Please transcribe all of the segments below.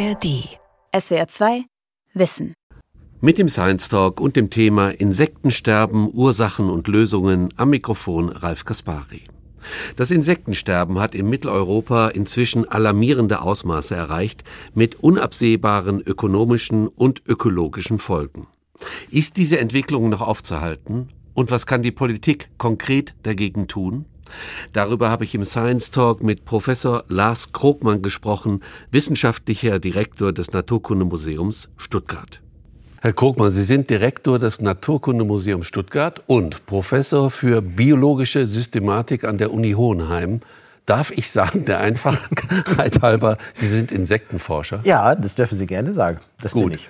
ARD. SWR 2 Wissen. Mit dem Science Talk und dem Thema Insektensterben, Ursachen und Lösungen am Mikrofon Ralf Kaspari. Das Insektensterben hat in Mitteleuropa inzwischen alarmierende Ausmaße erreicht, mit unabsehbaren ökonomischen und ökologischen Folgen. Ist diese Entwicklung noch aufzuhalten? Und was kann die Politik konkret dagegen tun? Darüber habe ich im Science Talk mit Professor Lars Krogmann gesprochen, wissenschaftlicher Direktor des Naturkundemuseums Stuttgart. Herr Krogmann, Sie sind Direktor des Naturkundemuseums Stuttgart und Professor für biologische Systematik an der Uni Hohenheim. Darf ich sagen, der Einfachheit halber, Sie sind Insektenforscher? Ja, das dürfen Sie gerne sagen. Das Gut. bin ich.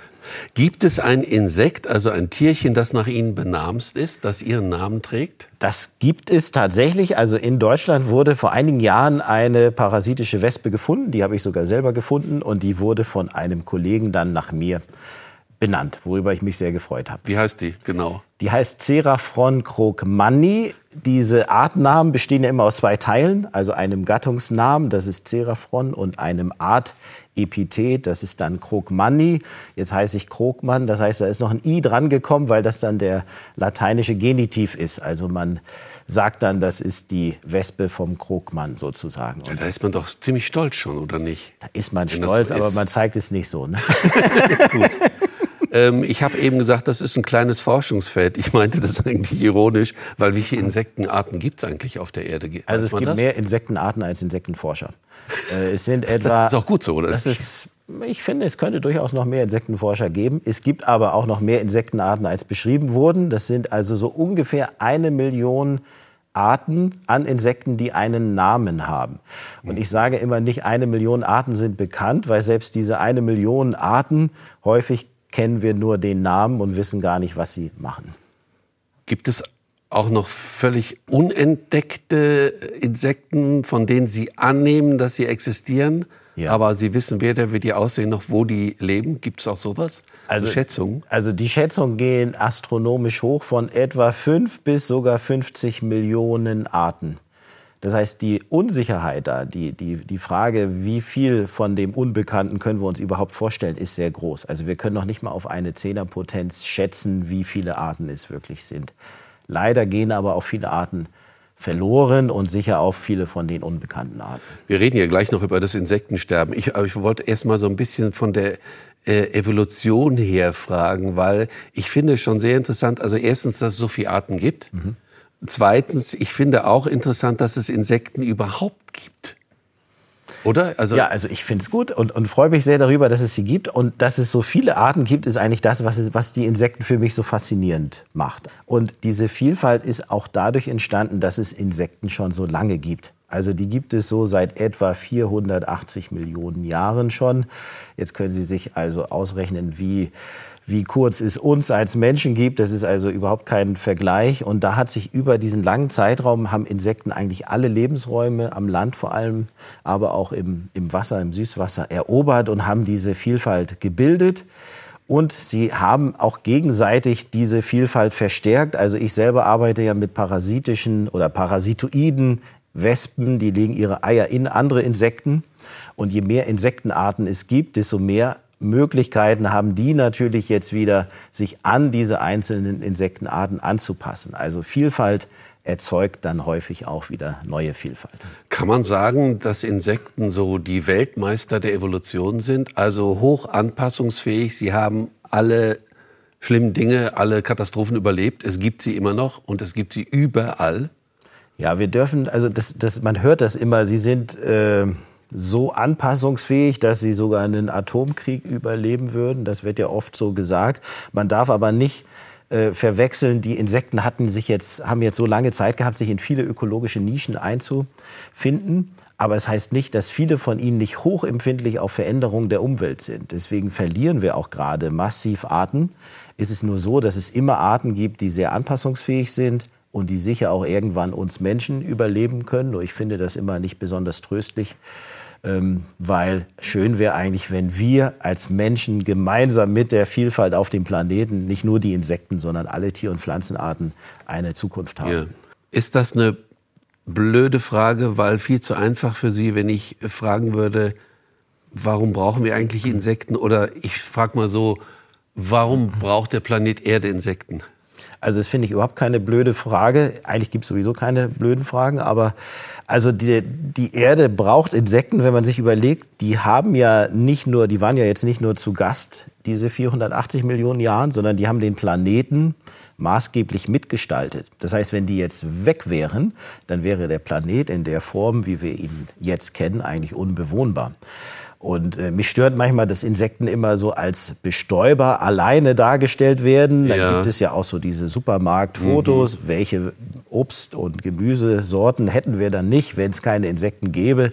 Gibt es ein Insekt, also ein Tierchen, das nach Ihnen benamst ist, das Ihren Namen trägt? Das gibt es tatsächlich. Also in Deutschland wurde vor einigen Jahren eine parasitische Wespe gefunden. Die habe ich sogar selber gefunden. Und die wurde von einem Kollegen dann nach mir benannt, worüber ich mich sehr gefreut habe. Wie heißt die genau? Die heißt Ceraphron krogmanni. Diese Artnamen bestehen ja immer aus zwei Teilen, also einem Gattungsnamen, das ist Ceraphron, und einem Artepithet, das ist dann Krogmanni. Jetzt heiße ich Krogmann, das heißt, da ist noch ein i dran gekommen, weil das dann der lateinische Genitiv ist. Also man sagt dann, das ist die Wespe vom Krogmann sozusagen. Ja, da ist man doch ziemlich stolz schon, oder nicht? da ist man Wenn stolz, so aber ist. man zeigt es nicht so. Ne? Ähm, ich habe eben gesagt, das ist ein kleines Forschungsfeld. Ich meinte das eigentlich ironisch, weil wie viele Insektenarten gibt es eigentlich auf der Erde? Weiß Also es gibt das? mehr Insektenarten als Insektenforscher. Äh, es sind Das etwa. ist auch gut so, oder? Das ist, ich finde, es könnte durchaus noch mehr Insektenforscher geben. Es gibt aber auch noch mehr Insektenarten, als beschrieben wurden. Das sind also so ungefähr eine Million Arten an Insekten, die einen Namen haben. Und ich sage immer, nicht eine Million Arten sind bekannt, weil selbst diese eine Million Arten häufig kennen wir nur den Namen und wissen gar nicht, was sie machen. Gibt es auch noch völlig unentdeckte Insekten, von denen Sie annehmen, dass sie existieren? Ja. Aber Sie wissen weder, wie die aussehen, noch wo die leben. Gibt es auch sowas? Also- Schätzungen? Also die Schätzungen gehen astronomisch hoch von etwa 5 bis sogar 50 Millionen Arten. Das heißt, die Unsicherheit da, die, die, die Frage, wie viel von dem Unbekannten können wir uns überhaupt vorstellen, ist sehr groß. Also wir können noch nicht mal auf eine Zehnerpotenz schätzen, wie viele Arten es wirklich sind. Leider gehen aber auch viele Arten verloren und sicher auch viele von den unbekannten Arten. Wir reden ja gleich noch über das Insektensterben. Ich, aber ich wollte erst mal so ein bisschen von der äh, Evolution her fragen, weil ich finde es schon sehr interessant, also erstens, dass es so viele Arten gibt. Mhm. Zweitens, ich finde auch interessant, dass es Insekten überhaupt gibt. Oder? Also, Ja, also ich finde es gut und, und freue mich sehr darüber, dass es sie gibt. Und dass es so viele Arten gibt, ist eigentlich das, was, es, was die Insekten für mich so faszinierend macht. Und diese Vielfalt ist auch dadurch entstanden, dass es Insekten schon so lange gibt. Also die gibt es so seit etwa 480 Millionen Jahren schon. Jetzt können Sie sich also ausrechnen, wie wie kurz es uns als Menschen gibt. Das ist also überhaupt kein Vergleich. Und da hat sich über diesen langen Zeitraum haben Insekten eigentlich alle Lebensräume am Land vor allem, aber auch im, im Wasser, im Süßwasser erobert und haben diese Vielfalt gebildet. Und sie haben auch gegenseitig diese Vielfalt verstärkt. Also ich selber arbeite ja mit parasitischen oder parasitoiden Wespen, die legen ihre Eier in andere Insekten. Und je mehr Insektenarten es gibt, desto mehr Möglichkeiten haben die natürlich jetzt wieder, sich an diese einzelnen Insektenarten anzupassen. Also Vielfalt erzeugt dann häufig auch wieder neue Vielfalt. Kann man sagen, dass Insekten so die Weltmeister der Evolution sind? Also hoch anpassungsfähig. Sie haben alle schlimmen Dinge, alle Katastrophen überlebt. Es gibt sie immer noch und es gibt sie überall. Ja, wir dürfen, also das, das, man hört das immer, sie sind äh, so anpassungsfähig, dass sie sogar einen Atomkrieg überleben würden. Das wird ja oft so gesagt. Man darf aber nicht äh, verwechseln. Die Insekten hatten sich jetzt, haben jetzt so lange Zeit gehabt, sich in viele ökologische Nischen einzufinden. Aber es heißt nicht, dass viele von ihnen nicht hochempfindlich auf Veränderungen der Umwelt sind. Deswegen verlieren wir auch gerade massiv Arten. Es ist nur so, dass es immer Arten gibt, die sehr anpassungsfähig sind und die sicher auch irgendwann uns Menschen überleben können. Nur ich finde das immer nicht besonders tröstlich, ähm, weil schön wäre eigentlich, wenn wir als Menschen gemeinsam mit der Vielfalt auf dem Planeten nicht nur die Insekten, sondern alle Tier- und Pflanzenarten eine Zukunft haben. Ja. Ist das eine blöde Frage, weil viel zu einfach für Sie, wenn ich fragen würde, warum brauchen wir eigentlich Insekten? Oder ich frage mal so, warum braucht der Planet Erde Insekten? Also das finde ich überhaupt keine blöde Frage. Eigentlich gibt es sowieso keine blöden Fragen, aber also die, die Erde braucht Insekten, wenn man sich überlegt, die haben ja nicht nur, die waren ja jetzt nicht nur zu Gast diese 480 Millionen Jahren, sondern die haben den Planeten maßgeblich mitgestaltet. Das heißt, wenn die jetzt weg wären, dann wäre der Planet in der Form, wie wir ihn jetzt kennen, eigentlich unbewohnbar. Und äh, mich stört manchmal, dass Insekten immer so als Bestäuber alleine dargestellt werden. Dann ja. gibt es ja auch so diese Supermarktfotos. Mhm. Welche Obst- und Gemüsesorten hätten wir dann nicht, wenn es keine Insekten gäbe?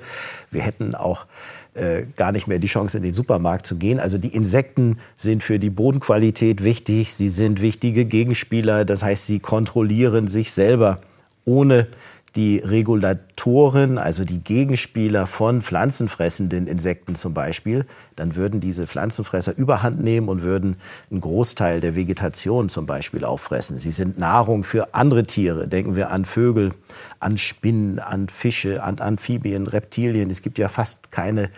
Wir hätten auch äh, gar nicht mehr die Chance, in den Supermarkt zu gehen. Also die Insekten sind für die Bodenqualität wichtig. Sie sind wichtige Gegenspieler. Das heißt, sie kontrollieren sich selber ohne die Regulatoren, also die Gegenspieler von pflanzenfressenden Insekten zum Beispiel, dann würden diese Pflanzenfresser überhand nehmen und würden einen Großteil der Vegetation zum Beispiel auffressen. Sie sind Nahrung für andere Tiere. Denken wir an Vögel, an Spinnen, an Fische, an Amphibien, Reptilien. Es gibt ja fast keine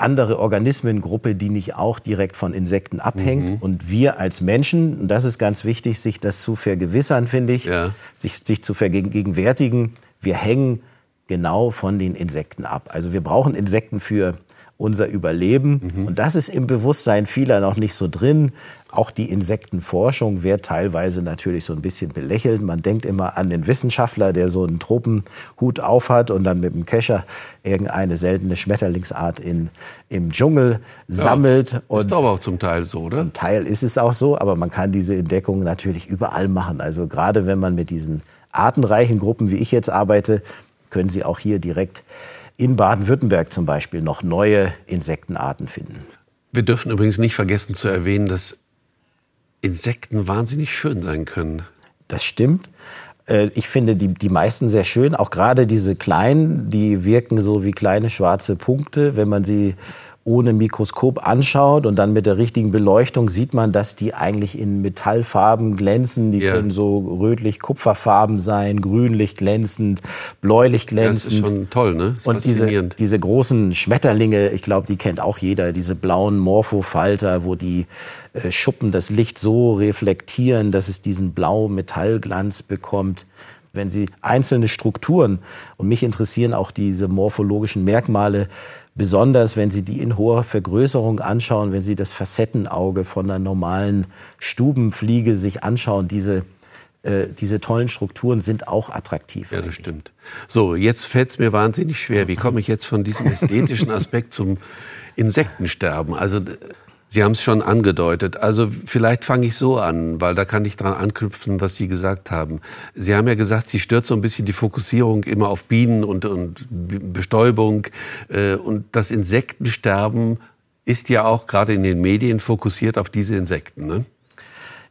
andere Organismengruppe, die nicht auch direkt von Insekten abhängt. Mhm. Und wir als Menschen, und das ist ganz wichtig, sich das zu vergewissern, finde ich, ja. sich, sich zu vergegenwärtigen, wir hängen genau von den Insekten ab. Also wir brauchen Insekten für unser Überleben. Mhm. Und das ist im Bewusstsein vieler noch nicht so drin. Auch die Insektenforschung wird teilweise natürlich so ein bisschen belächelt. Man denkt immer an den Wissenschaftler, der so einen Tropenhut aufhat und dann mit dem Kescher irgendeine seltene Schmetterlingsart in, im Dschungel sammelt. Ja, ist aber auch zum Teil so, oder? Zum Teil ist es auch so, aber man kann diese Entdeckungen natürlich überall machen. Also gerade wenn man mit diesen artenreichen Gruppen, wie ich jetzt arbeite, können Sie auch hier direkt in Baden-Württemberg zum Beispiel noch neue Insektenarten finden. Wir dürfen übrigens nicht vergessen zu erwähnen, dass Insekten wahnsinnig schön sein können. Das stimmt. Äh, ich finde die, die meisten sehr schön, auch gerade diese kleinen, die wirken so wie kleine schwarze Punkte, wenn man sie ohne Mikroskop anschaut und dann mit der richtigen Beleuchtung sieht man, dass die eigentlich in Metallfarben glänzen. Die ja. können so rötlich-kupferfarben sein, grünlich glänzend, bläulich glänzend. Ja, das ist schon toll, ne? Ist und diese, diese großen Schmetterlinge, ich glaube, die kennt auch jeder, diese blauen Morphofalter, wo die äh, Schuppen das Licht so reflektieren, dass es diesen blau-Metallglanz bekommt wenn Sie einzelne Strukturen, und mich interessieren auch diese morphologischen Merkmale Besonders wenn Sie die in hoher Vergrößerung anschauen, wenn Sie das Facettenauge von einer normalen Stubenfliege sich anschauen, diese äh, diese tollen Strukturen sind auch attraktiv. Ja, das stimmt. So, jetzt fällt es mir wahnsinnig schwer. Wie komme ich jetzt von diesem ästhetischen Aspekt zum Insektensterben? Also Sie haben es schon angedeutet. Also vielleicht fange ich so an, weil da kann ich dran anknüpfen, was Sie gesagt haben. Sie haben ja gesagt, Sie stört so ein bisschen die Fokussierung immer auf Bienen und, und Bestäubung. Äh, und das Insektensterben ist ja auch gerade in den Medien fokussiert auf diese Insekten. Ne?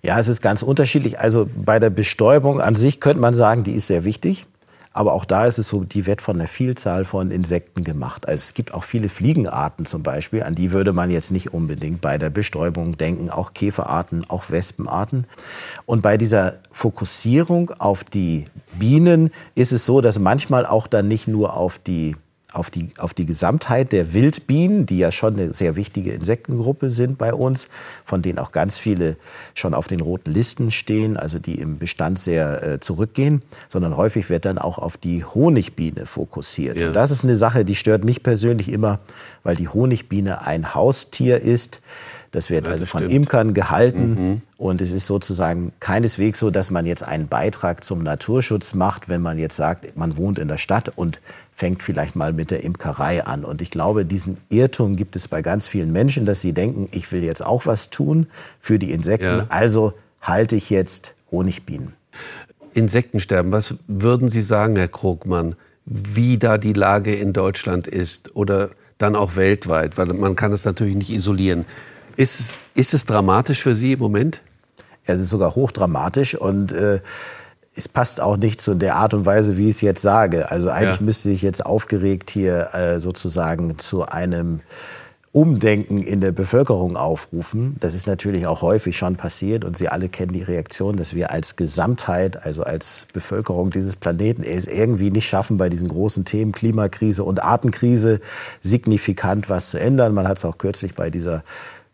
Ja, es ist ganz unterschiedlich. Also bei der Bestäubung an sich könnte man sagen, die ist sehr wichtig. Aber auch da ist es so, die wird von einer Vielzahl von Insekten gemacht. Also es gibt auch viele Fliegenarten zum Beispiel, an die würde man jetzt nicht unbedingt bei der Bestäubung denken, auch Käferarten, auch Wespenarten. Und bei dieser Fokussierung auf die Bienen ist es so, dass manchmal auch dann nicht nur auf die auf die, auf die Gesamtheit der Wildbienen, die ja schon eine sehr wichtige Insektengruppe sind bei uns, von denen auch ganz viele schon auf den roten Listen stehen, also die im Bestand sehr äh, zurückgehen, sondern häufig wird dann auch auf die Honigbiene fokussiert. Ja. Und das ist eine Sache, die stört mich persönlich immer, weil die Honigbiene ein Haustier ist. Das wird ja, das also von stimmt. Imkern gehalten mhm. und es ist sozusagen keineswegs so, dass man jetzt einen Beitrag zum Naturschutz macht, wenn man jetzt sagt, man wohnt in der Stadt und fängt vielleicht mal mit der Imkerei an. Und ich glaube, diesen Irrtum gibt es bei ganz vielen Menschen, dass sie denken, ich will jetzt auch was tun für die Insekten, ja. also halte ich jetzt Honigbienen. Insektensterben, was würden Sie sagen, Herr Krogmann, wie da die Lage in Deutschland ist oder dann auch weltweit, weil man kann es natürlich nicht isolieren. Ist es, ist es dramatisch für Sie im Moment? Es ist sogar hochdramatisch und äh, es passt auch nicht zu der Art und Weise, wie ich es jetzt sage. Also eigentlich ja. müsste ich jetzt aufgeregt hier äh, sozusagen zu einem Umdenken in der Bevölkerung aufrufen. Das ist natürlich auch häufig schon passiert und Sie alle kennen die Reaktion, dass wir als Gesamtheit, also als Bevölkerung dieses Planeten, es irgendwie nicht schaffen, bei diesen großen Themen Klimakrise und Artenkrise signifikant was zu ändern. Man hat es auch kürzlich bei dieser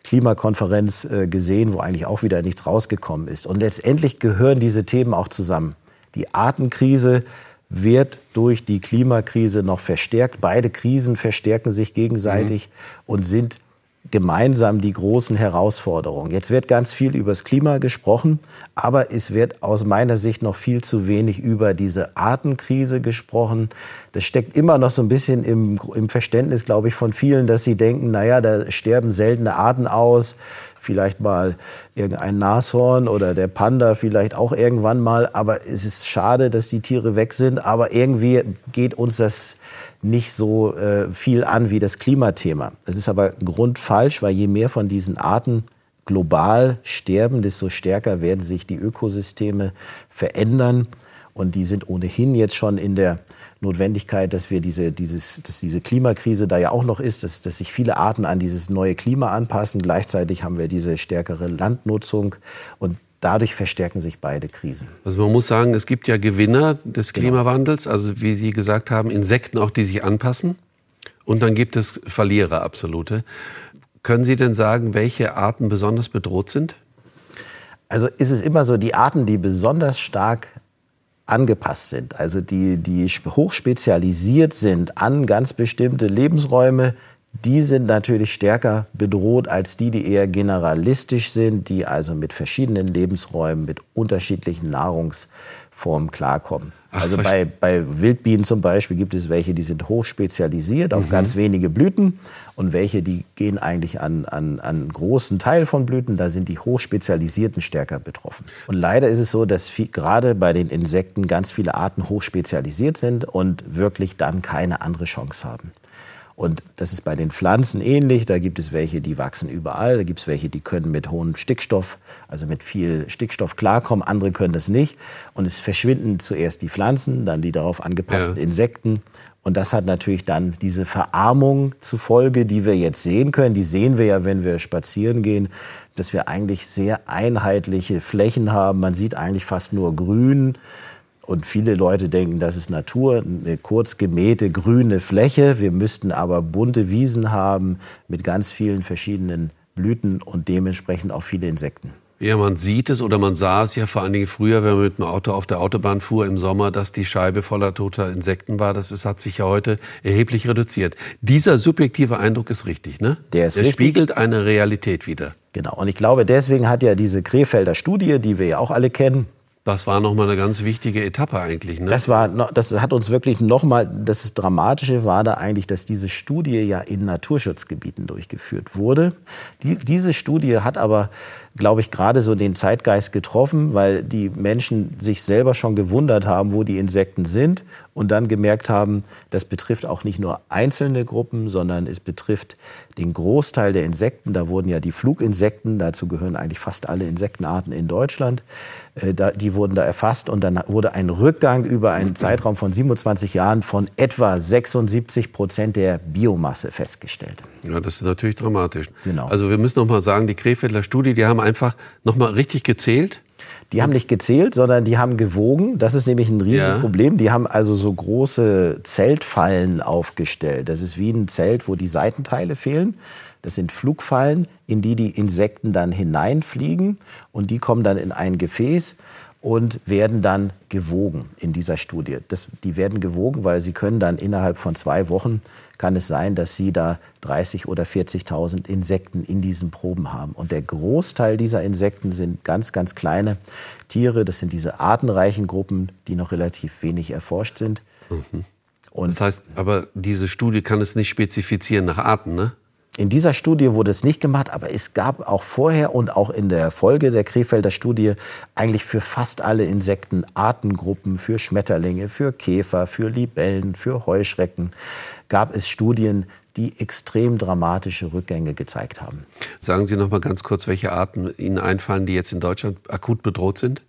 Klimakonferenz äh, gesehen, wo eigentlich auch wieder nichts rausgekommen ist. Und letztendlich gehören diese Themen auch zusammen. Die Artenkrise wird durch die Klimakrise noch verstärkt. Beide Krisen verstärken sich gegenseitig mhm. und sind gemeinsam die großen Herausforderungen. Jetzt wird ganz viel über das Klima gesprochen, aber es wird aus meiner Sicht noch viel zu wenig über diese Artenkrise gesprochen. Das steckt immer noch so ein bisschen im, im Verständnis, glaube ich, von vielen, dass sie denken, naja, da sterben seltene Arten aus vielleicht mal irgendein Nashorn oder der Panda vielleicht auch irgendwann mal. Aber es ist schade, dass die Tiere weg sind. Aber irgendwie geht uns das nicht so äh, viel an wie das Klimathema. Es ist aber grundfalsch, weil je mehr von diesen Arten global sterben, desto stärker werden sich die Ökosysteme verändern. Und die sind ohnehin jetzt schon in der Notwendigkeit, dass wir diese, dieses, dass diese Klimakrise da ja auch noch ist, dass, dass sich viele Arten an dieses neue Klima anpassen. Gleichzeitig haben wir diese stärkere Landnutzung und dadurch verstärken sich beide Krisen. Also man muss sagen, es gibt ja Gewinner des genau. Klimawandels, also wie Sie gesagt haben, Insekten auch, die sich anpassen. Und dann gibt es Verlierer, absolute. Können Sie denn sagen, welche Arten besonders bedroht sind? Also ist es immer so, die Arten, die besonders stark angepasst sind, also die, die hochspezialisiert sind an ganz bestimmte Lebensräume, die sind natürlich stärker bedroht als die, die eher generalistisch sind, die also mit verschiedenen Lebensräumen, mit unterschiedlichen Nahrungsformen klarkommen. Ach, also bei, bei Wildbienen zum Beispiel gibt es welche, die sind hochspezialisiert auf mhm. ganz wenige Blüten und welche, die gehen eigentlich an, an, an einen großen Teil von Blüten. Da sind die hochspezialisierten stärker betroffen. Und leider ist es so, dass viel, gerade bei den Insekten ganz viele Arten hochspezialisiert sind und wirklich dann keine andere Chance haben. Und das ist bei den Pflanzen ähnlich. Da gibt es welche, die wachsen überall. Da gibt es welche, die können mit hohem Stickstoff, also mit viel Stickstoff klarkommen. Andere können das nicht. Und es verschwinden zuerst die Pflanzen, dann die darauf angepassten ja. Insekten. Und das hat natürlich dann diese Verarmung zufolge, die wir jetzt sehen können. Die sehen wir ja, wenn wir spazieren gehen, dass wir eigentlich sehr einheitliche Flächen haben. Man sieht eigentlich fast nur Grün. Und viele Leute denken, das ist Natur, eine kurz gemähte grüne Fläche. Wir müssten aber bunte Wiesen haben mit ganz vielen verschiedenen Blüten und dementsprechend auch viele Insekten. Ja, man sieht es oder man sah es ja vor allen Dingen früher, wenn man mit dem Auto auf der Autobahn fuhr im Sommer, dass die Scheibe voller toter Insekten war. Das ist, hat sich ja heute erheblich reduziert. Dieser subjektive Eindruck ist richtig, ne? Der ist Der richtig. spiegelt eine Realität wider. Genau. Und ich glaube, deswegen hat ja diese Krefelder Studie, die wir ja auch alle kennen, das war nochmal eine ganz wichtige Etappe eigentlich. Ne? Das, war, das hat uns wirklich nochmal, das Dramatische war da eigentlich, dass diese Studie ja in Naturschutzgebieten durchgeführt wurde. Die, diese Studie hat aber glaube ich, gerade so den Zeitgeist getroffen, weil die Menschen sich selber schon gewundert haben, wo die Insekten sind und dann gemerkt haben, das betrifft auch nicht nur einzelne Gruppen, sondern es betrifft den Großteil der Insekten. Da wurden ja die Fluginsekten, dazu gehören eigentlich fast alle Insektenarten in Deutschland, äh, die wurden da erfasst und dann wurde ein Rückgang über einen Zeitraum von 27 Jahren von etwa 76 Prozent der Biomasse festgestellt. Ja, das ist natürlich dramatisch. Genau. Also wir müssen noch mal sagen, die Krefelder Studie, die haben einfach noch mal richtig gezählt. Die haben nicht gezählt, sondern die haben gewogen. Das ist nämlich ein Riesenproblem. Ja. Die haben also so große Zeltfallen aufgestellt. Das ist wie ein Zelt, wo die Seitenteile fehlen. Das sind Flugfallen, in die die Insekten dann hineinfliegen und die kommen dann in ein Gefäß und werden dann gewogen in dieser Studie. Das, die werden gewogen, weil sie können dann innerhalb von zwei Wochen kann es sein, dass sie da 30 oder 40.000 Insekten in diesen Proben haben. Und der Großteil dieser Insekten sind ganz, ganz kleine Tiere. Das sind diese artenreichen Gruppen, die noch relativ wenig erforscht sind. Mhm. Das heißt, aber diese Studie kann es nicht spezifizieren nach Arten, ne? In dieser Studie wurde es nicht gemacht, aber es gab auch vorher und auch in der Folge der Krefelder Studie eigentlich für fast alle Insekten Artengruppen, für Schmetterlinge, für Käfer, für Libellen, für Heuschrecken, gab es Studien, die extrem dramatische Rückgänge gezeigt haben. Sagen Sie noch mal ganz kurz, welche Arten Ihnen einfallen, die jetzt in Deutschland akut bedroht sind?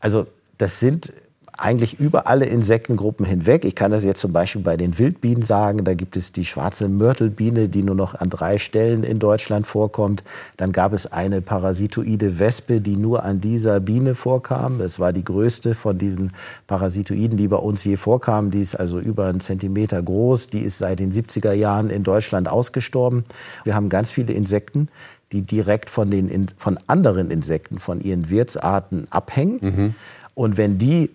Also das sind eigentlich über alle Insektengruppen hinweg. Ich kann das jetzt zum Beispiel bei den Wildbienen sagen. Da gibt es die schwarze Mörtelbiene, die nur noch an drei Stellen in Deutschland vorkommt. Dann gab es eine parasitoide Wespe, die nur an dieser Biene vorkam. Das war die größte von diesen Parasitoiden, die bei uns je vorkamen. Die ist also über einen Zentimeter groß. Die ist seit den 70er Jahren in Deutschland ausgestorben. Wir haben ganz viele Insekten, die direkt von, den, von anderen Insekten, von ihren Wirtsarten abhängen. Mhm. Und wenn die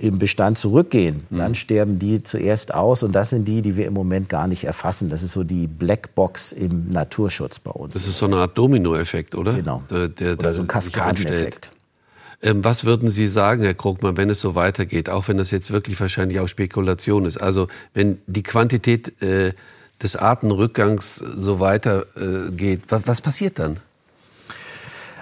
im Bestand zurückgehen, mhm. dann sterben die zuerst aus. Und das sind die, die wir im Moment gar nicht erfassen. Das ist so die Blackbox im Naturschutz bei uns. Das ist so eine Art Dominoeffekt, oder? Genau. Der, der, oder so ein Kaskadeneffekt. Ähm, was würden Sie sagen, Herr Krugmann, wenn es so weitergeht, auch wenn das jetzt wirklich wahrscheinlich auch Spekulation ist? Also wenn die Quantität äh, des Artenrückgangs so weitergeht, äh, was, was passiert dann?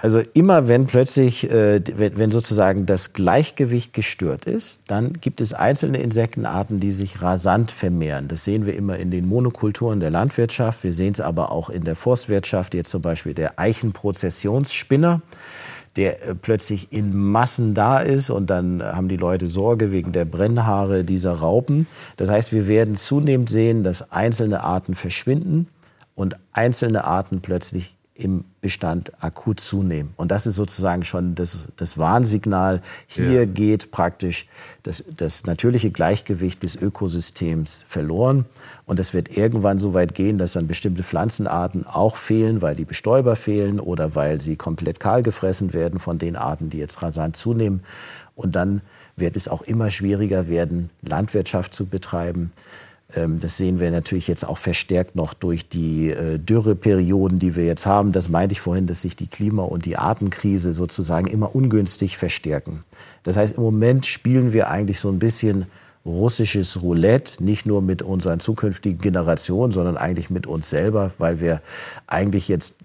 Also immer wenn plötzlich, äh, wenn, wenn, sozusagen das Gleichgewicht gestört ist, dann gibt es einzelne Insektenarten, die sich rasant vermehren. Das sehen wir immer in den Monokulturen der Landwirtschaft. Wir sehen es aber auch in der Forstwirtschaft. Jetzt zum Beispiel der Eichenprozessionsspinner der äh, plötzlich in Massen da ist und dann haben die Leute Sorge wegen der Brennhaare dieser Raupen. Das heißt, wir werden zunehmend sehen, dass einzelne Arten verschwinden und einzelne Arten plötzlich im Bestand akut zunehmen. Und das ist sozusagen schon das, das Warnsignal. Hier ja. geht praktisch das, das natürliche Gleichgewicht des Ökosystems verloren. Und es wird irgendwann so weit gehen, dass dann bestimmte Pflanzenarten auch fehlen, weil die Bestäuber fehlen oder weil sie komplett kahl gefressen werden von den Arten, die jetzt rasant zunehmen. Und dann wird es auch immer schwieriger werden, Landwirtschaft zu betreiben. Ähm, das sehen wir natürlich jetzt auch verstärkt noch durch die äh, Dürreperioden, die wir jetzt haben. Das meinte ich vorhin, dass sich die Klima- und die Artenkrise sozusagen immer ungünstig verstärken. Das heißt, im Moment spielen wir eigentlich so ein bisschen russisches Roulette, nicht nur mit unseren zukünftigen Generationen, sondern eigentlich mit uns selber, weil wir eigentlich jetzt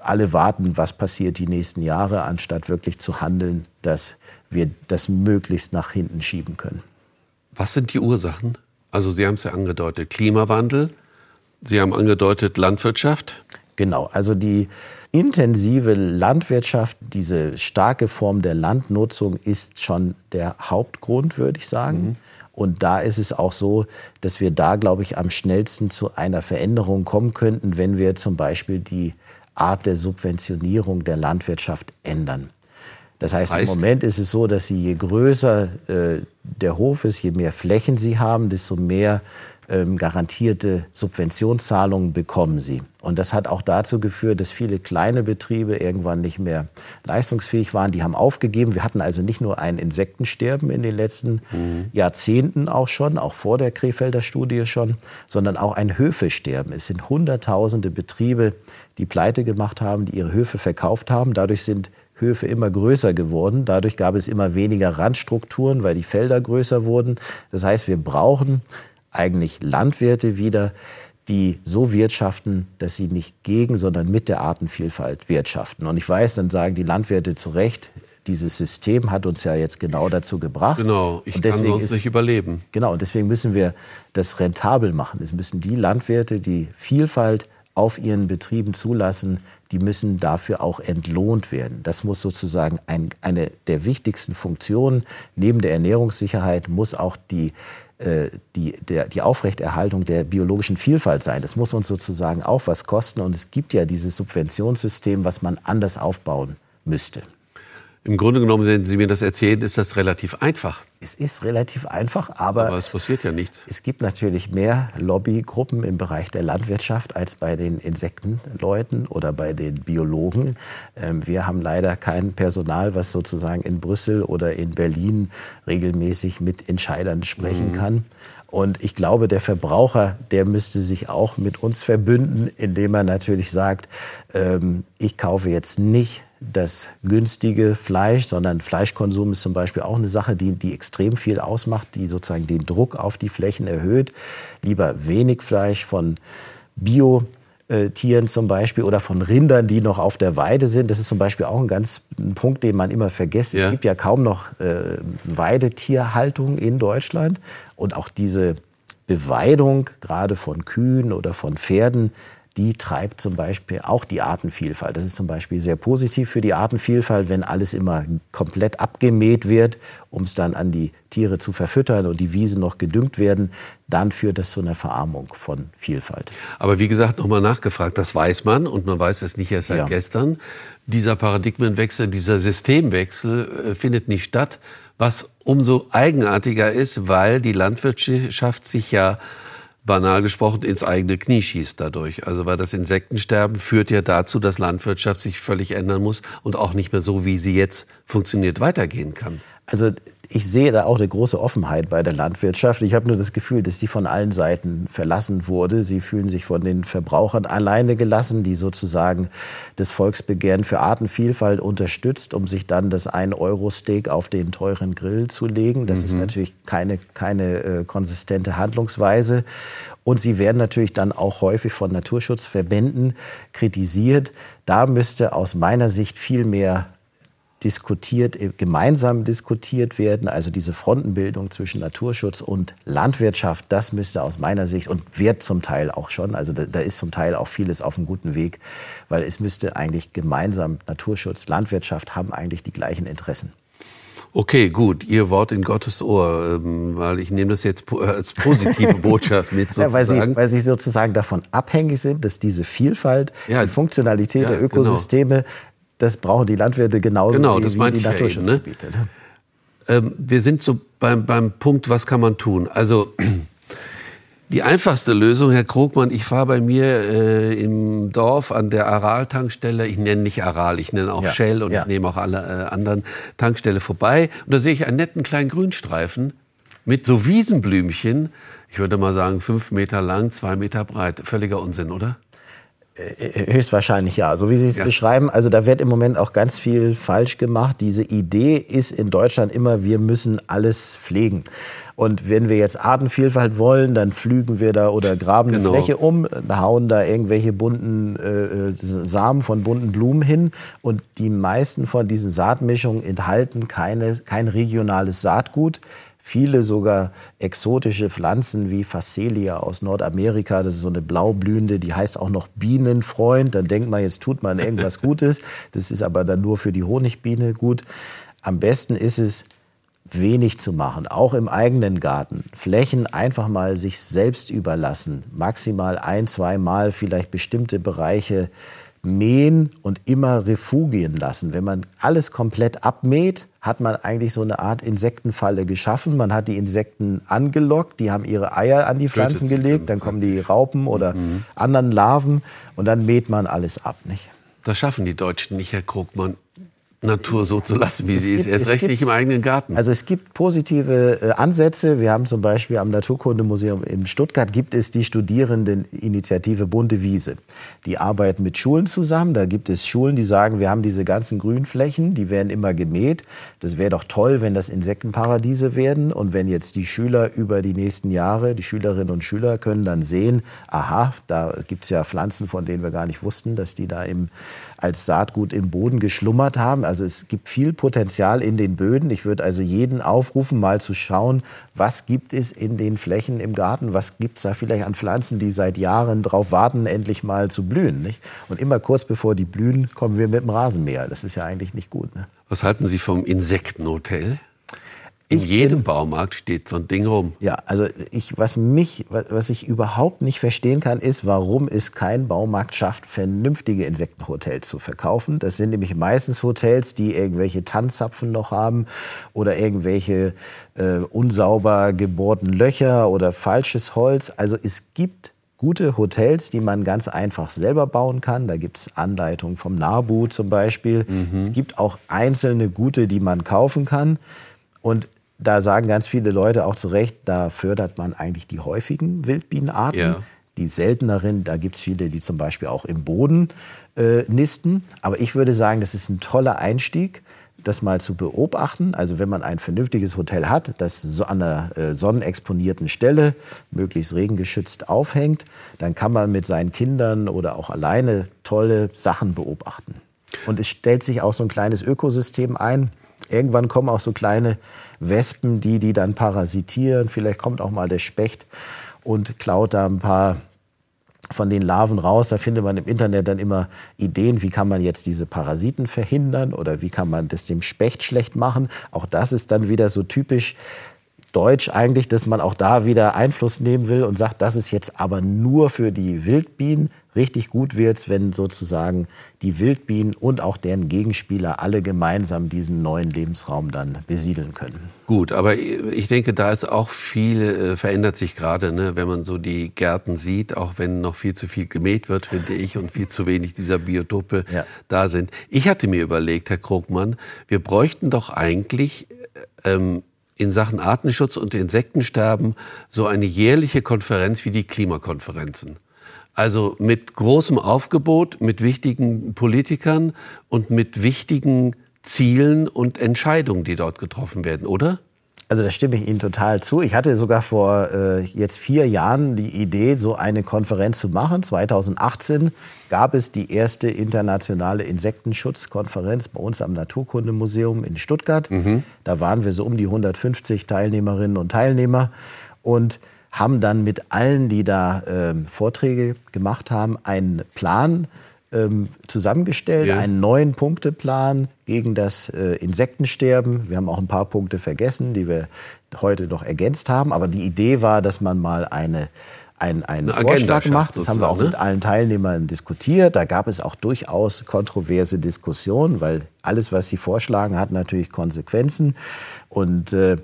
alle warten, was passiert die nächsten Jahre, anstatt wirklich zu handeln, dass wir das möglichst nach hinten schieben können. Was sind die Ursachen? Also Sie haben es ja angedeutet, Klimawandel, Sie haben angedeutet Landwirtschaft. Genau, also die intensive Landwirtschaft, diese starke Form der Landnutzung ist schon der Hauptgrund, würde ich sagen. Mhm. Und da ist es auch so, dass wir da, glaube ich, am schnellsten zu einer Veränderung kommen könnten, wenn wir zum Beispiel die Art der Subventionierung der Landwirtschaft ändern. Das heißt, heißt, im Moment ist es so, dass sie je größer äh, der Hof ist, je mehr Flächen sie haben, desto mehr ähm, garantierte Subventionszahlungen bekommen sie. Und das hat auch dazu geführt, dass viele kleine Betriebe irgendwann nicht mehr leistungsfähig waren. Die haben aufgegeben. Wir hatten also nicht nur ein Insektensterben in den letzten mhm. Jahrzehnten auch schon, auch vor der Krefelder Studie schon, sondern auch ein Höfesterben. Es sind Hunderttausende Betriebe, die pleite gemacht haben, die ihre Höfe verkauft haben. Dadurch sind Höfe immer größer geworden. Dadurch gab es immer weniger Randstrukturen, weil die Felder größer wurden. Das heißt, wir brauchen eigentlich Landwirte wieder, die so wirtschaften, dass sie nicht gegen, sondern mit der Artenvielfalt wirtschaften. Und ich weiß, dann sagen die Landwirte zu Recht, dieses System hat uns ja jetzt genau dazu gebracht. Genau, ich und deswegen kann sonst ist, nicht überleben. Genau, und deswegen müssen wir das rentabel machen. Es müssen die Landwirte, die Vielfalt auf ihren Betrieben zulassen, die müssen dafür auch entlohnt werden. Das muss sozusagen ein, eine der wichtigsten Funktionen. Neben der Ernährungssicherheit muss auch die, die, der, die Aufrechterhaltung der biologischen Vielfalt sein. Das muss uns sozusagen auch was kosten. Und es gibt ja dieses Subventionssystem, was man anders aufbauen müsste. Im Grunde genommen, wenn Sie mir das erzählen, ist das relativ einfach. Es ist relativ einfach, aber, aber es passiert ja nichts. Es gibt natürlich mehr Lobbygruppen im Bereich der Landwirtschaft als bei den Insektenleuten oder bei den Biologen. Ähm, wir haben leider kein Personal, was sozusagen in Brüssel oder in Berlin regelmäßig mit Entscheidern sprechen mhm. kann. Und ich glaube, der Verbraucher, der müsste sich auch mit uns verbünden, indem er natürlich sagt, ähm, ich kaufe jetzt nicht das günstige Fleisch, sondern Fleischkonsum ist zum Beispiel auch eine Sache, die, die extrem viel ausmacht, die sozusagen den Druck auf die Flächen erhöht. Lieber wenig Fleisch von Bio. Tieren zum Beispiel oder von Rindern, die noch auf der Weide sind. Das ist zum Beispiel auch ein ganz ein Punkt, den man immer vergisst. Ja. Es gibt ja kaum noch äh, Weidetierhaltung in Deutschland und auch diese Beweidung gerade von Kühen oder von Pferden, die treibt zum Beispiel auch die Artenvielfalt. Das ist zum Beispiel sehr positiv für die Artenvielfalt, wenn alles immer komplett abgemäht wird, um es dann an die Tiere zu verfüttern und die Wiesen noch gedüngt werden, dann führt das zu einer Verarmung von Vielfalt. Aber wie gesagt, nochmal nachgefragt, das weiß man und man weiß es nicht erst seit ja. gestern. Dieser Paradigmenwechsel, dieser Systemwechsel äh, findet nicht statt, was umso eigenartiger ist, weil die Landwirtschaft sich ja banal gesprochen ins eigene Knie schießt dadurch. Also weil das Insektensterben führt ja dazu, dass Landwirtschaft sich völlig ändern muss und auch nicht mehr so, wie sie jetzt funktioniert, weitergehen kann. Also ich sehe da auch eine große Offenheit bei der Landwirtschaft. Ich habe nur das Gefühl, dass die von allen Seiten verlassen wurde. Sie fühlen sich von den Verbrauchern alleine gelassen, die sozusagen das Volksbegehren für Artenvielfalt unterstützt, um sich dann das 1-Euro-Steak auf den teuren Grill zu legen. Das mhm. ist natürlich keine, keine äh, konsistente Handlungsweise. Und sie werden natürlich dann auch häufig von Naturschutzverbänden kritisiert. Da müsste aus meiner Sicht viel mehr diskutiert, äh, gemeinsam diskutiert werden. Also diese Frontenbildung zwischen Naturschutz und Landwirtschaft, das müsste aus meiner Sicht und wird zum Teil auch schon, also da, da ist zum Teil auch vieles auf einem guten Weg, weil es müsste eigentlich gemeinsam Naturschutz, Landwirtschaft haben eigentlich die gleichen Interessen. Okay, gut, Ihr Wort in Gottes Ohr, ähm, weil ich nehme das jetzt als positive Botschaft mit sozusagen. Ja, weil, Sie, weil Sie sozusagen davon abhängig sind, dass diese Vielfalt, ja, die Funktionalität ja, der genau. Ökosysteme genau das brauchen die Landwirte genauso genau, wie, wie die Naturschutzgebiete. Ja ne? ähm, wir sind so beim, beim Punkt, was kann man tun? Also die einfachste Lösung, Herr Krogmann, ich fahre bei mir äh, im Dorf an der Aral-Tankstelle, ich nenne nicht Aral, ich nenne auch ja, Shell und ja. ich nehme auch alle äh, anderen Tankstelle vorbei und da sehe ich einen netten kleinen Grünstreifen mit so Wiesenblümchen, ich würde mal sagen fünf Meter lang, zwei Meter breit. Völliger Unsinn, oder? Äh, höchstwahrscheinlich ja. So wie Sie es ja. beschreiben, also da wird im Moment auch ganz viel falsch gemacht. Diese Idee ist in Deutschland immer, wir müssen alles pflegen. Und wenn wir jetzt Artenvielfalt wollen, dann flügen wir da oder graben genau. eine Fläche um, hauen da irgendwelche bunten äh, Samen von bunten Blumen hin. Und die meisten von diesen Saatmischungen enthalten keine, kein regionales Saatgut viele sogar exotische Pflanzen wie Phacelia aus Nordamerika. Das ist so eine blaublühende, die heißt auch noch Bienenfreund. Dann denkt man, jetzt tut man irgendwas Gutes. Das ist aber dann nur für die Honigbiene gut. Am besten ist es, wenig zu machen, auch im eigenen Garten. Flächen einfach mal sich selbst überlassen, maximal ein, zwei Mal vielleicht bestimmte Bereiche mähen und immer Refugien lassen. Wenn man alles komplett abmäht, hat man eigentlich so eine Art Insektenfalle geschaffen. Man hat die Insekten angelockt, die haben ihre Eier an die Pflanzen gelegt, dann kommen die Raupen oder mhm. anderen Larven und dann mäht man alles ab. Nicht? Das schaffen die Deutschen nicht, Herr Krugmann. Natur so zu lassen, wie es sie gibt, ist. Erst recht gibt, nicht im eigenen Garten. Also es gibt positive äh, Ansätze. Wir haben zum Beispiel am Naturkundemuseum in Stuttgart gibt es die Studierendeninitiative Bunte Wiese. Die arbeiten mit Schulen zusammen. Da gibt es Schulen, die sagen, wir haben diese ganzen Grünflächen, die werden immer gemäht. Das wäre doch toll, wenn das Insektenparadiese werden. Und wenn jetzt die Schüler über die nächsten Jahre, die Schülerinnen und Schüler können dann sehen, aha, da gibt es ja Pflanzen, von denen wir gar nicht wussten, dass die da im als Saatgut im Boden geschlummert haben. Also es gibt viel Potenzial in den Böden. Ich würde also jeden aufrufen, mal zu schauen, was gibt es in den Flächen im Garten, was gibt es da vielleicht an Pflanzen, die seit Jahren darauf warten, endlich mal zu blühen. Nicht? Und immer kurz bevor die blühen, kommen wir mit dem Rasenmäher. Das ist ja eigentlich nicht gut. Ne? Was halten Sie vom Insektenhotel? In jedem Baumarkt steht so ein Ding rum. Ja, also ich, was mich, was ich überhaupt nicht verstehen kann, ist, warum es kein Baumarkt schafft, vernünftige Insektenhotels zu verkaufen. Das sind nämlich meistens Hotels, die irgendwelche Tanzzapfen noch haben oder irgendwelche äh, unsauber gebohrten Löcher oder falsches Holz. Also es gibt gute Hotels, die man ganz einfach selber bauen kann. Da gibt es Anleitungen vom NABU zum Beispiel. Mhm. Es gibt auch einzelne gute, die man kaufen kann. Und da sagen ganz viele Leute auch zu Recht, da fördert man eigentlich die häufigen Wildbienenarten. Ja. Die selteneren, da gibt es viele, die zum Beispiel auch im Boden äh, nisten. Aber ich würde sagen, das ist ein toller Einstieg, das mal zu beobachten. Also wenn man ein vernünftiges Hotel hat, das so an einer äh, sonnenexponierten Stelle, möglichst regengeschützt aufhängt, dann kann man mit seinen Kindern oder auch alleine tolle Sachen beobachten. Und es stellt sich auch so ein kleines Ökosystem ein. Irgendwann kommen auch so kleine Wespen, die die dann parasitieren. Vielleicht kommt auch mal der Specht und klaut da ein paar von den Larven raus. Da findet man im Internet dann immer Ideen, wie kann man jetzt diese Parasiten verhindern oder wie kann man das dem Specht schlecht machen. Auch das ist dann wieder so typisch deutsch eigentlich, dass man auch da wieder Einfluss nehmen will und sagt, das ist jetzt aber nur für die Wildbienen. Richtig gut wird es, wenn sozusagen die Wildbienen und auch deren Gegenspieler alle gemeinsam diesen neuen Lebensraum dann besiedeln können. Gut, aber ich denke, da ist auch viel, äh, verändert sich gerade, ne, wenn man so die Gärten sieht, auch wenn noch viel zu viel gemäht wird, finde ich, und viel zu wenig dieser Biotope ja. da sind. Ich hatte mir überlegt, Herr Krogmann, wir bräuchten doch eigentlich äh, ähm, in Sachen Artenschutz und Insektensterben so eine jährliche Konferenz wie die Klimakonferenzen. Also mit großem Aufgebot, mit wichtigen Politikern und mit wichtigen Zielen und Entscheidungen, die dort getroffen werden, oder? Also da stimme ich Ihnen total zu. Ich hatte sogar vor äh, jetzt vier Jahren die Idee, so eine Konferenz zu machen. 2018 gab es die erste internationale Insektenschutzkonferenz bei uns am Naturkundemuseum in Stuttgart. Mhm. Da waren wir so um die 150 Teilnehmerinnen und Teilnehmer und haben dann mit allen, die da äh, Vorträge gemacht haben, einen Plan ähm, zusammengestellt, ja. einen neuen Punkteplan gegen das äh, Insektensterben. Wir haben auch ein paar Punkte vergessen, die wir heute noch ergänzt haben. Aber die Idee war, dass man mal eine, ein, einen eine Vorschlag macht. Das haben wir auch ne? mit allen Teilnehmern diskutiert. Da gab es auch durchaus kontroverse Diskussionen, weil alles, was sie vorschlagen, hat natürlich Konsequenzen. Und äh,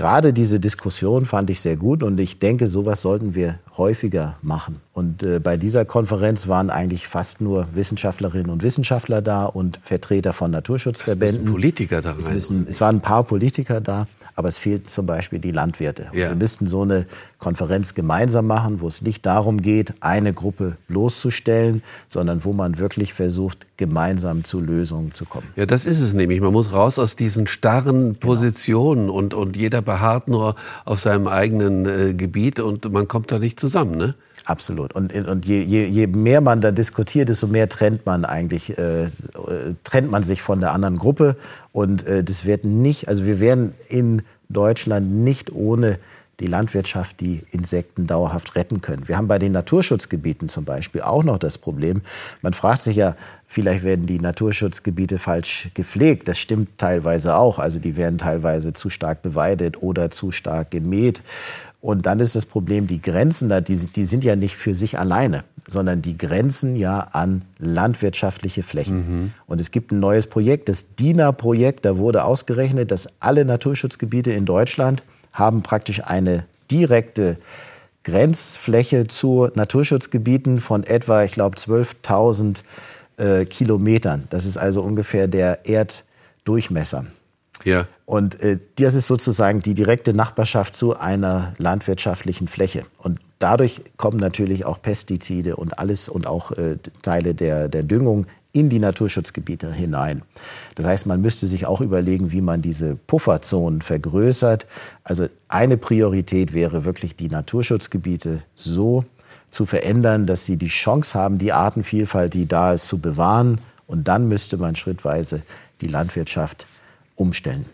gerade diese Diskussion fand ich sehr gut und ich denke, sowas sollten wir häufiger machen. Und äh, bei dieser Konferenz waren eigentlich fast nur Wissenschaftlerinnen und Wissenschaftler da und Vertreter von Naturschutzverbänden. Es Politiker da rein. Es, müssen, es waren ein paar Politiker da aber es fehlt zum Beispiel die Landwirte. Ja. Wir müssten so eine Konferenz gemeinsam machen, wo es nicht darum geht, eine Gruppe bloßzustellen, sondern wo man wirklich versucht, gemeinsam zu Lösungen zu kommen. Ja, das ist es nämlich. Man muss raus aus diesen starren genau. Positionen genau. und, und jeder beharrt nur auf seinem eigenen äh, Gebiet und man kommt da nicht zusammen. Ne? Absolut. Und, und je, je, je, mehr man da diskutiert, desto mehr trennt man eigentlich, äh, trennt man sich von der anderen Gruppe. Und äh, das wird nicht, also wir werden in Deutschland nicht ohne die Landwirtschaft die Insekten dauerhaft retten können. Wir haben bei den Naturschutzgebieten zum Beispiel auch noch das Problem. Man fragt sich ja, vielleicht werden die Naturschutzgebiete falsch gepflegt. Das stimmt teilweise auch. Also die werden teilweise zu stark beweidet oder zu stark gemäht. Und dann ist das Problem, die Grenzen da, die, die sind ja nicht für sich alleine, sondern die grenzen ja an landwirtschaftliche Flächen. Mhm. Und es gibt ein neues Projekt, das DINA-Projekt, da wurde ausgerechnet, dass alle Naturschutzgebiete in Deutschland haben praktisch eine direkte Grenzfläche zu Naturschutzgebieten von etwa, ich glaube, 12.000 äh, Kilometern. Das ist also ungefähr der Erddurchmesser. Ja. Und äh, das ist sozusagen die direkte Nachbarschaft zu einer landwirtschaftlichen Fläche. Und dadurch kommen natürlich auch Pestizide und alles und auch äh, Teile der, der Düngung in die Naturschutzgebiete hinein. Das heißt, man müsste sich auch überlegen, wie man diese Pufferzonen vergrößert. Also eine Priorität wäre wirklich, die Naturschutzgebiete so zu verändern, dass sie die Chance haben, die Artenvielfalt, die da ist, zu bewahren. Und dann müsste man schrittweise die Landwirtschaft umstellen.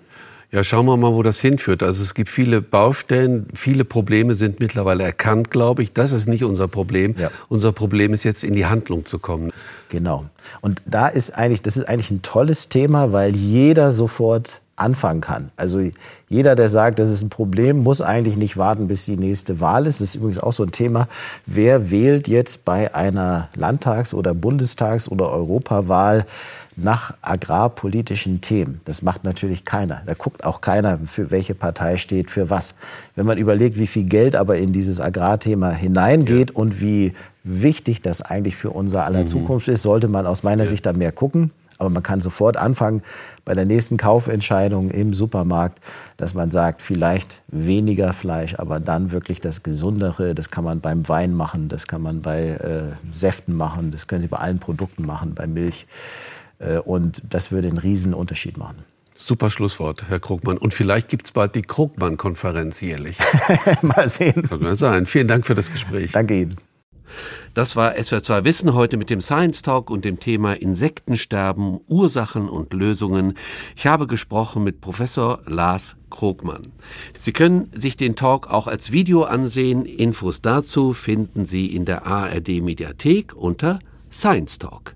Ja, schauen wir mal, wo das hinführt. Also es gibt viele Baustellen, viele Probleme sind mittlerweile erkannt, glaube ich. Das ist nicht unser Problem. Ja. Unser Problem ist jetzt in die Handlung zu kommen. Genau. Und da ist eigentlich, das ist eigentlich ein tolles Thema, weil jeder sofort anfangen kann. Also jeder, der sagt, das ist ein Problem, muss eigentlich nicht warten, bis die nächste Wahl ist. Das ist übrigens auch so ein Thema. Wer wählt jetzt bei einer Landtags- oder Bundestags- oder Europawahl nach agrarpolitischen Themen. Das macht natürlich keiner. Da guckt auch keiner, für welche Partei steht für was. Wenn man überlegt, wie viel Geld aber in dieses Agrarthema hineingeht ja. und wie wichtig das eigentlich für unser aller mhm. Zukunft ist, sollte man aus meiner ja. Sicht da mehr gucken. Aber man kann sofort anfangen bei der nächsten Kaufentscheidung im Supermarkt, dass man sagt, vielleicht weniger Fleisch, aber dann wirklich das Gesundere. Das kann man beim Wein machen, das kann man bei äh, Säften machen, das können Sie bei allen Produkten machen, bei Milch. Äh, und das würde einen riesen Unterschied machen. Super Schlusswort, Herr Krugmann. Und vielleicht gibt es bald die Krugmann-Konferenz jährlich. Mal sehen. Kann man sein. Vielen Dank für das Gespräch. Danke Ihnen. Das war SWR2 Wissen heute mit dem Science Talk und dem Thema Insektensterben, Ursachen und Lösungen. Ich habe gesprochen mit Professor Lars Krogmann. Sie können sich den Talk auch als Video ansehen. Infos dazu finden Sie in der ARD Mediathek unter Science Talk.